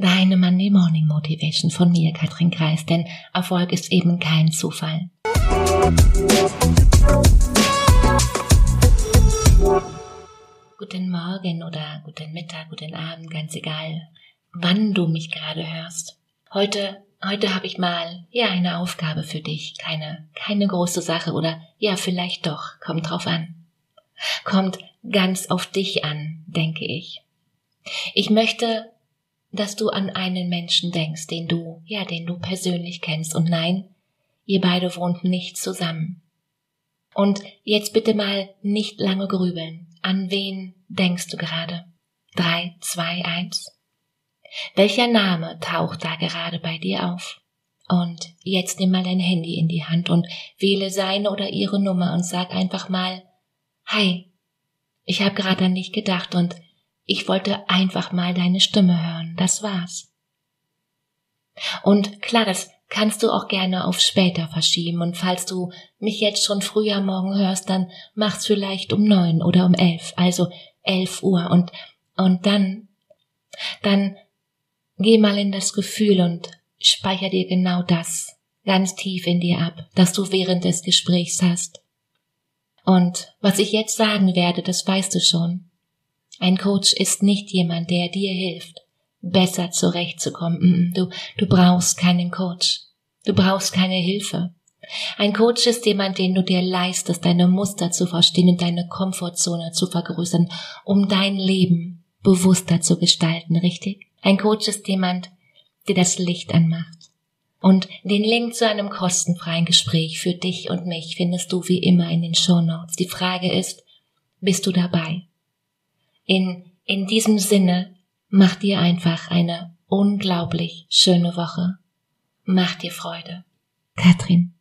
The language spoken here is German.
Deine Monday Morning Motivation von mir, Katrin Kreis, denn Erfolg ist eben kein Zufall. Guten Morgen oder guten Mittag, guten Abend, ganz egal, wann du mich gerade hörst. Heute, heute habe ich mal, ja, eine Aufgabe für dich. Keine, keine große Sache oder, ja, vielleicht doch. Kommt drauf an. Kommt ganz auf dich an, denke ich. Ich möchte, dass du an einen Menschen denkst, den du, ja, den du persönlich kennst. Und nein, ihr beide wohnt nicht zusammen. Und jetzt bitte mal nicht lange grübeln. An wen denkst du gerade? Drei, zwei, eins. Welcher Name taucht da gerade bei dir auf? Und jetzt nimm mal dein Handy in die Hand und wähle seine oder ihre Nummer und sag einfach mal, Hi, ich habe gerade an dich gedacht und ich wollte einfach mal deine Stimme hören. Das war's. Und klar, das kannst du auch gerne auf später verschieben. Und falls du mich jetzt schon früher morgen hörst, dann mach's vielleicht um neun oder um elf, also elf Uhr. Und, und dann, dann geh mal in das Gefühl und speicher dir genau das ganz tief in dir ab, das du während des Gesprächs hast. Und was ich jetzt sagen werde, das weißt du schon. Ein Coach ist nicht jemand, der dir hilft besser zurechtzukommen. Du, du brauchst keinen Coach. Du brauchst keine Hilfe. Ein Coach ist jemand, den du dir leistest, deine Muster zu verstehen und deine Komfortzone zu vergrößern, um dein Leben bewusster zu gestalten, richtig? Ein Coach ist jemand, der das Licht anmacht. Und den Link zu einem kostenfreien Gespräch für dich und mich findest du wie immer in den Show Notes. Die Frage ist, bist du dabei? In, in diesem Sinne Mach dir einfach eine unglaublich schöne Woche. Mach dir Freude. Katrin.